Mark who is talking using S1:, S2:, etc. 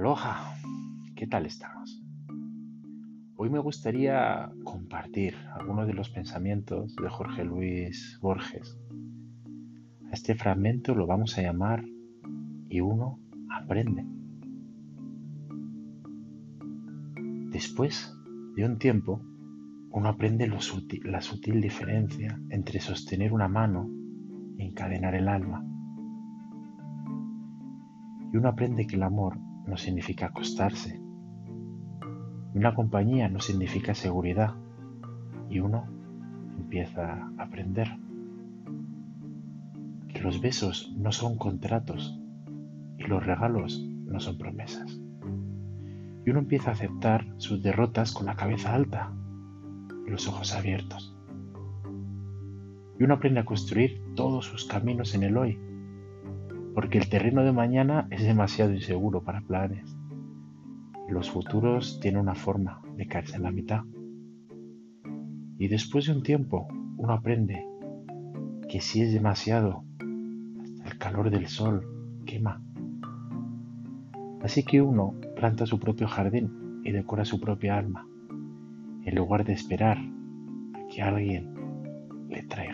S1: Aloha, ¿qué tal estamos? Hoy me gustaría compartir algunos de los pensamientos de Jorge Luis Borges. A este fragmento lo vamos a llamar Y uno aprende. Después de un tiempo, uno aprende la sutil diferencia entre sostener una mano y encadenar el alma. Y uno aprende que el amor no significa acostarse. Una compañía no significa seguridad. Y uno empieza a aprender que los besos no son contratos y los regalos no son promesas. Y uno empieza a aceptar sus derrotas con la cabeza alta y los ojos abiertos. Y uno aprende a construir todos sus caminos en el hoy porque el terreno de mañana es demasiado inseguro para planes. Los futuros tienen una forma de caerse en la mitad. Y después de un tiempo, uno aprende que si es demasiado, hasta el calor del sol quema. Así que uno planta su propio jardín y decora su propia alma, en lugar de esperar a que alguien le traiga.